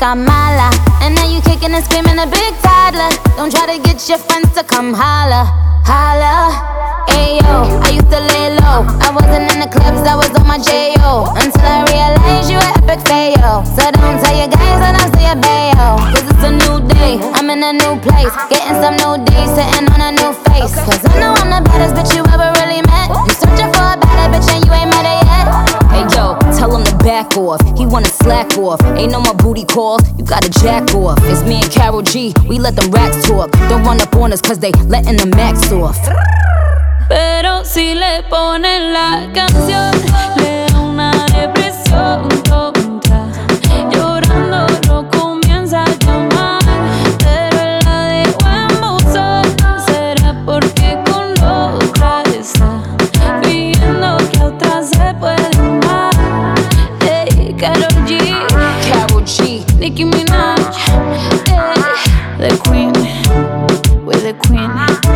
cama. let them racks talk. Don't run up on us, cause they letting the max off. Pero si le ponen la canción. the queen.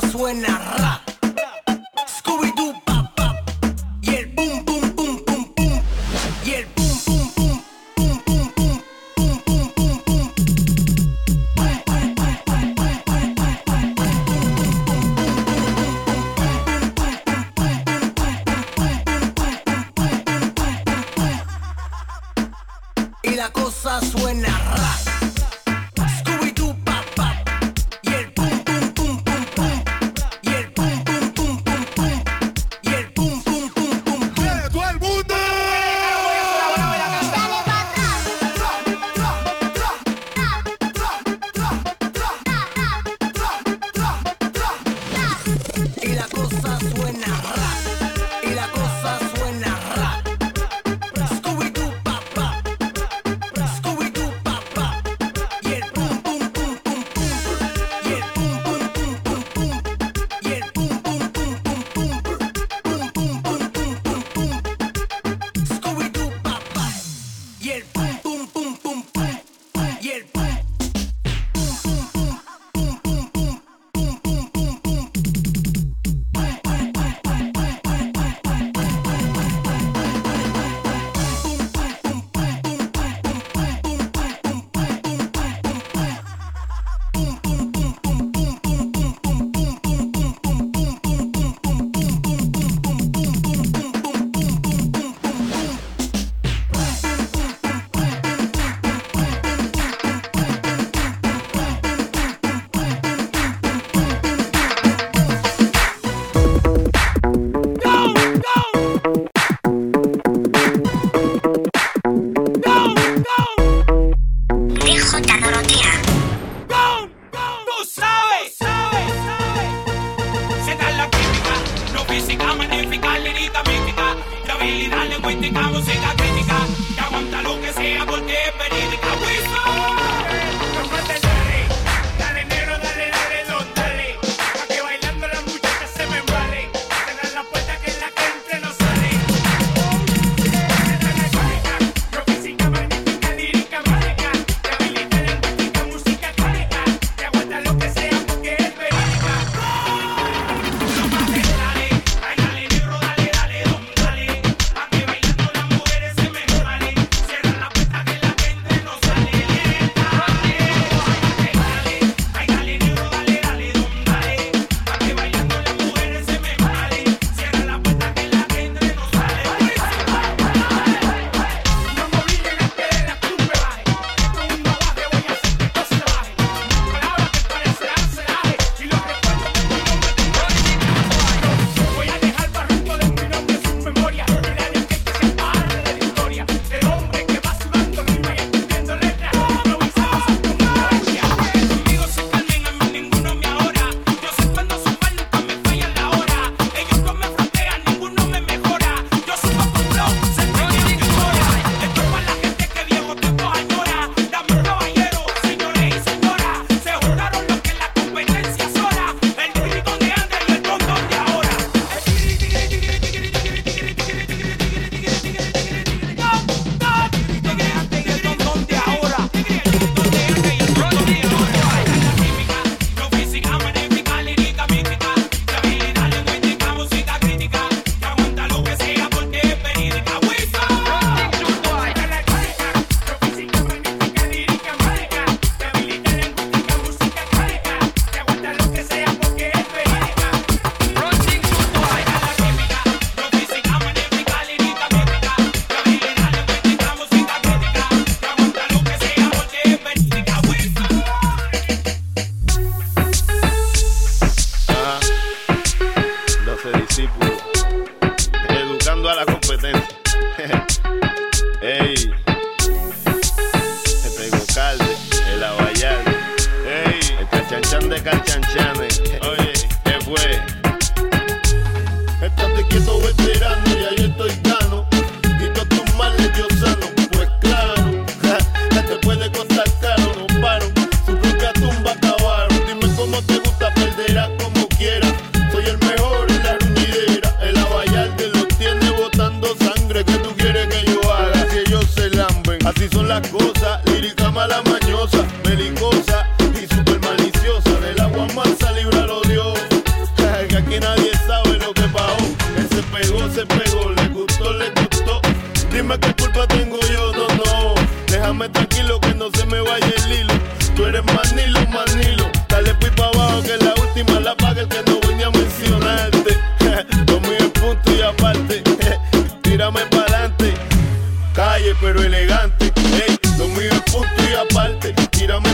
Suena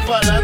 para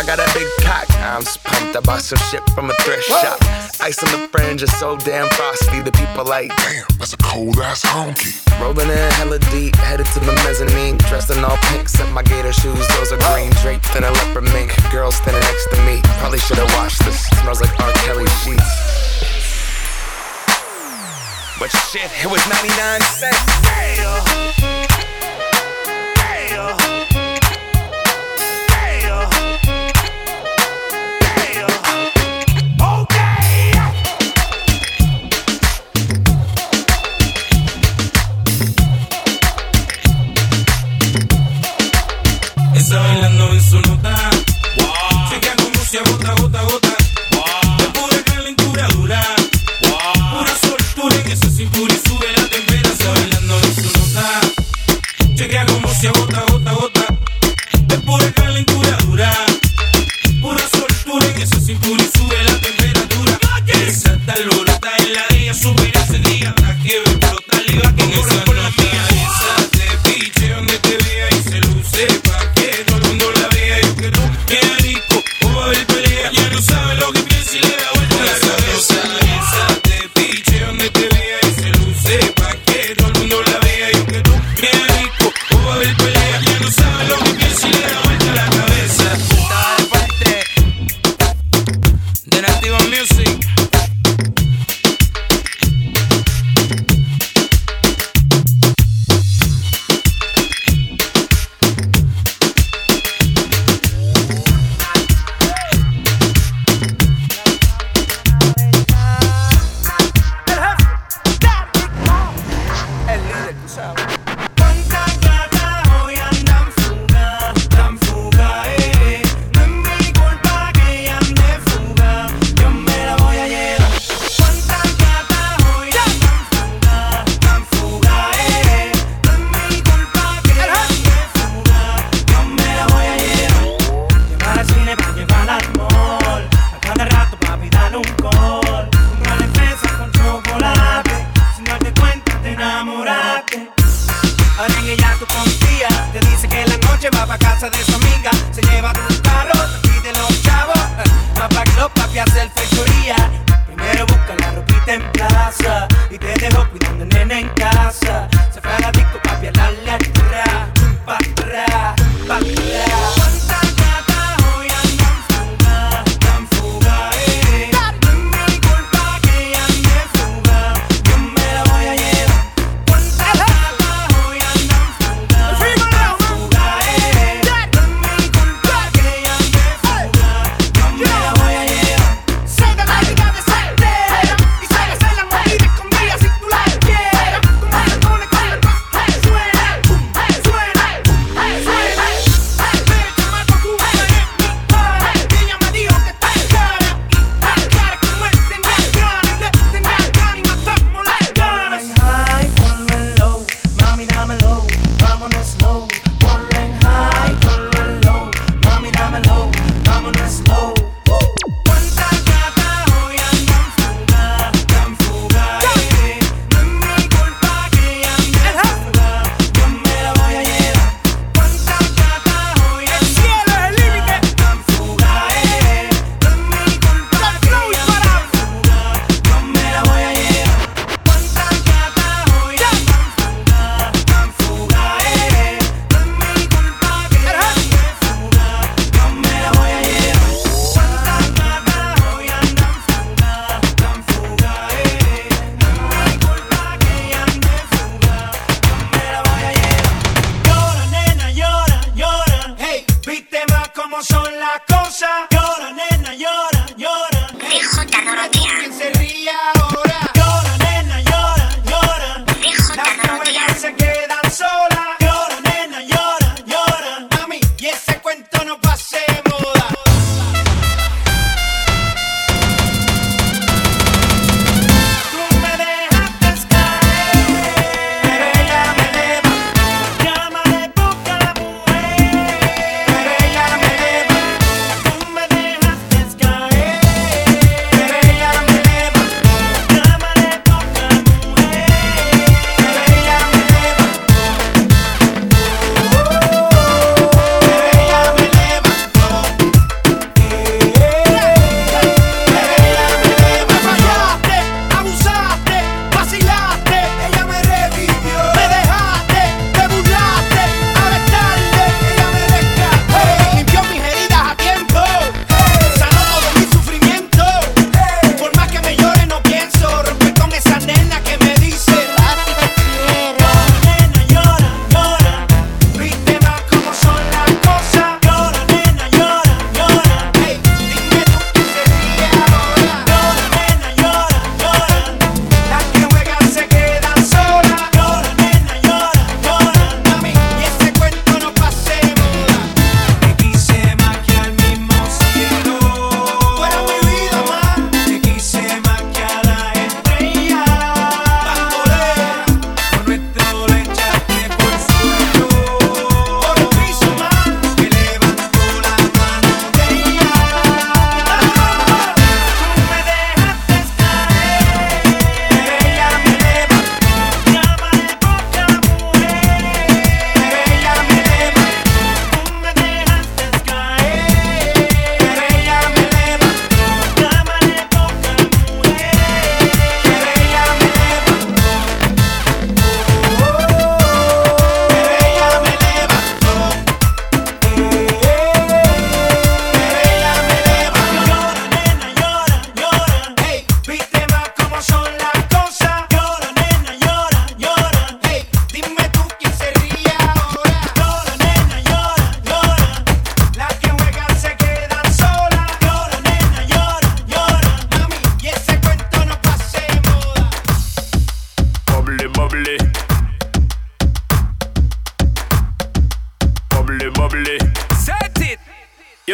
I got a big cock. I'm just pumped. I bought some shit from a thrift shop. Ice on the fringe is so damn frosty. The people like, damn, that's a cold ass honky. Rolling in hella deep, headed to the mezzanine. Dressed in all pink, except my gator shoes. Those are green drapes and a leopard mink. Girl standing next to me. Probably should have watched this. Smells like R. Kelly sheets. But shit, it was 99 cents. Damn. Damn. se agota, agota, agota. Es pura calentura dura, pura soltura que se cintura y sube.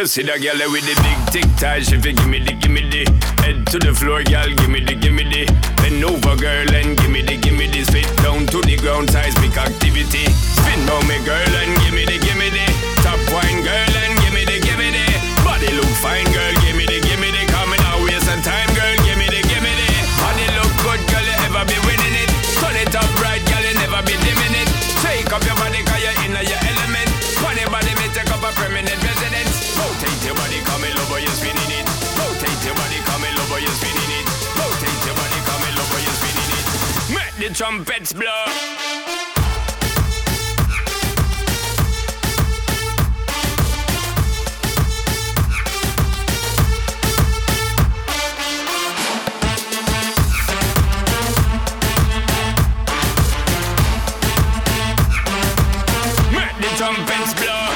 see that girl with the big tic tac. If you gimme the gimme the head to the floor, girl. Gimme the gimme the bend over, girl, and gimme the gimme the spit down to the ground. Seismic activity. Spin on me, girl, and gimme the gimme. trumpets blow. Make the trumpets blow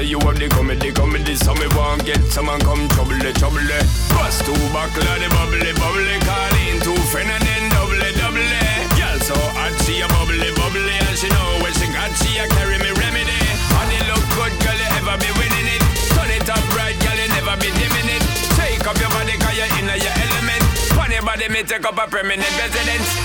Say you have the comedy, comedy So me want get someone come trouble, trouble. Bust two buckle the bubbly, bubbly Call in two friend and then double, double. Girl so hot she a bubbly, bubbly And she know when she got she a carry me remedy. And look good girl you ever be winning it. Turn it up right girl you never be dimming it. Take up your body cause you in your element. Funny body me take up a permanent residence.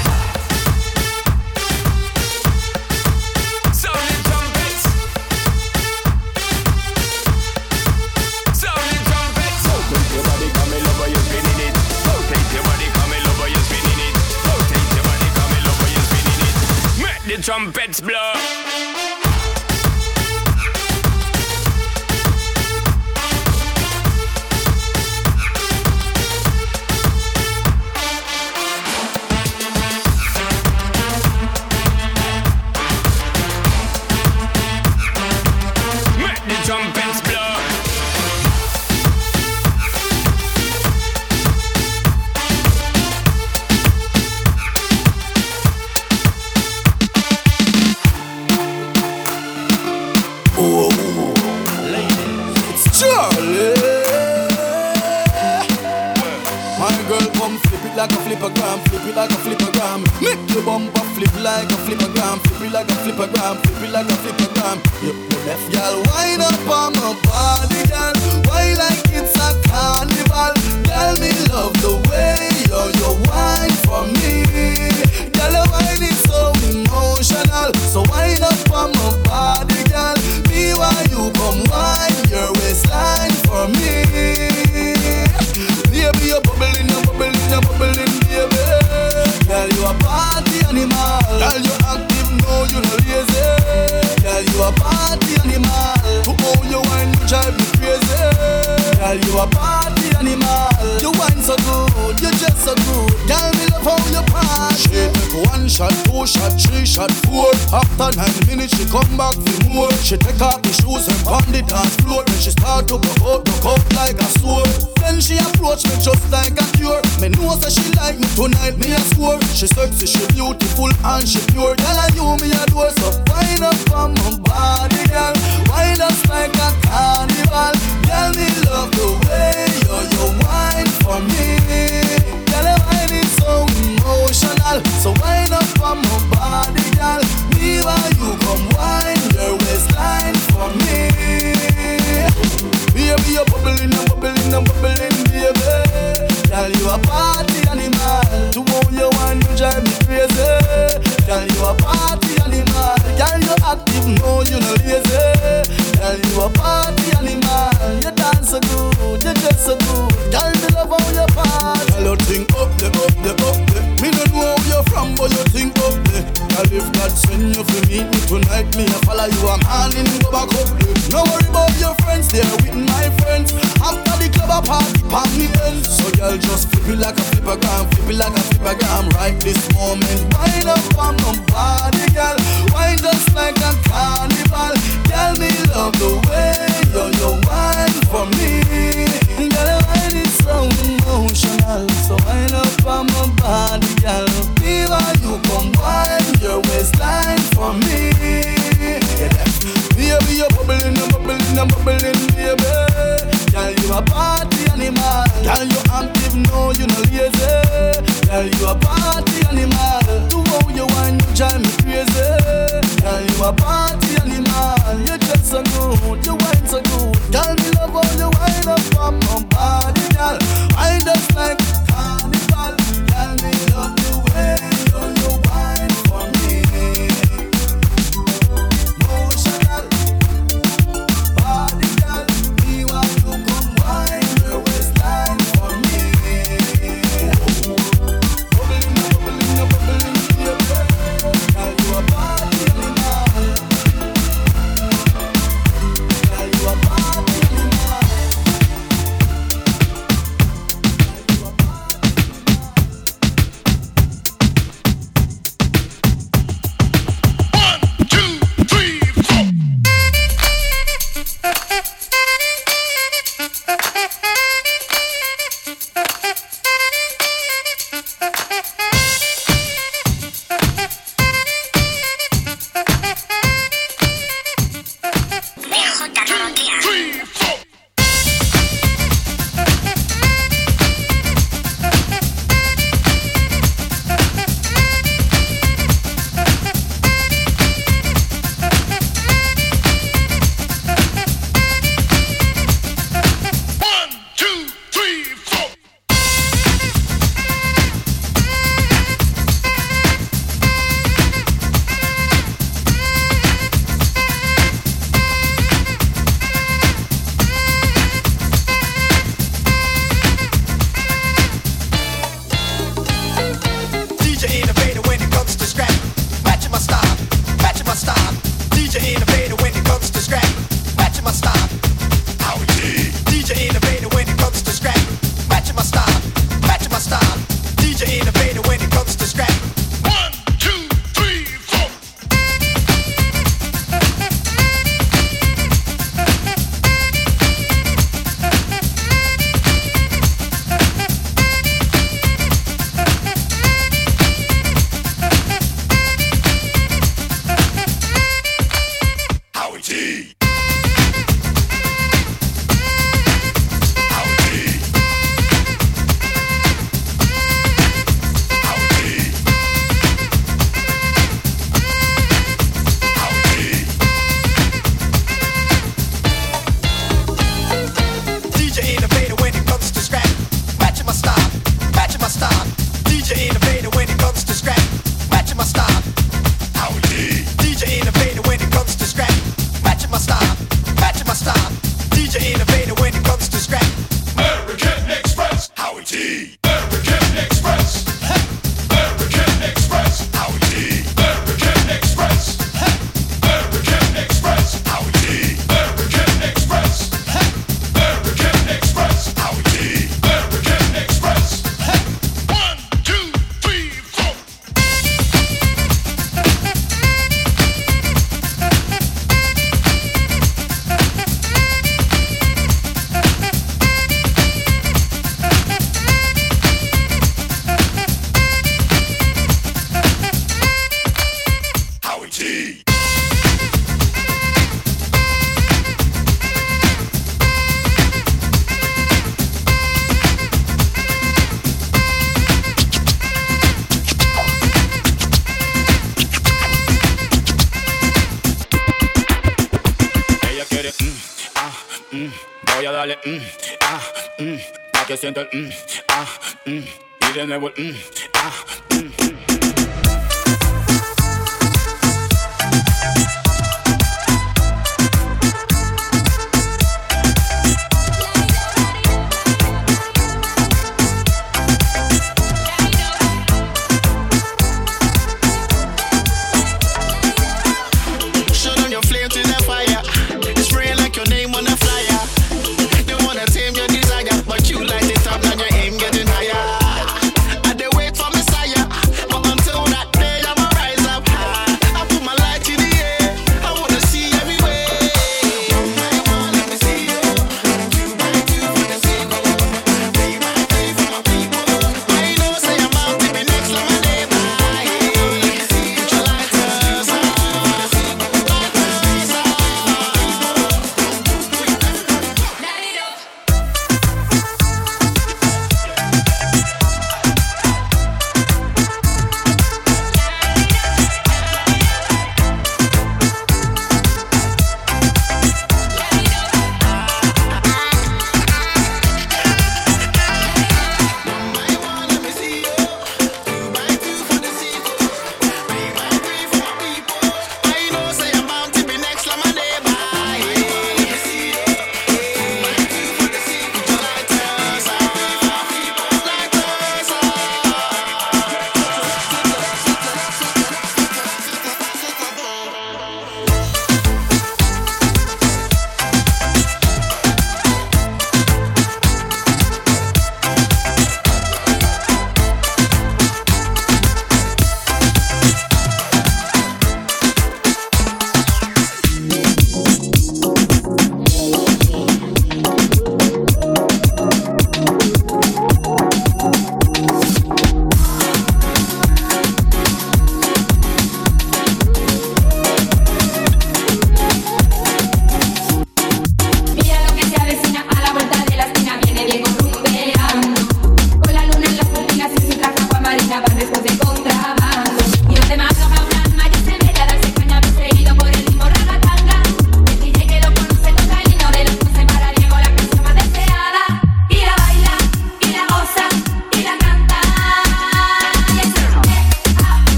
Ah, mm, mm.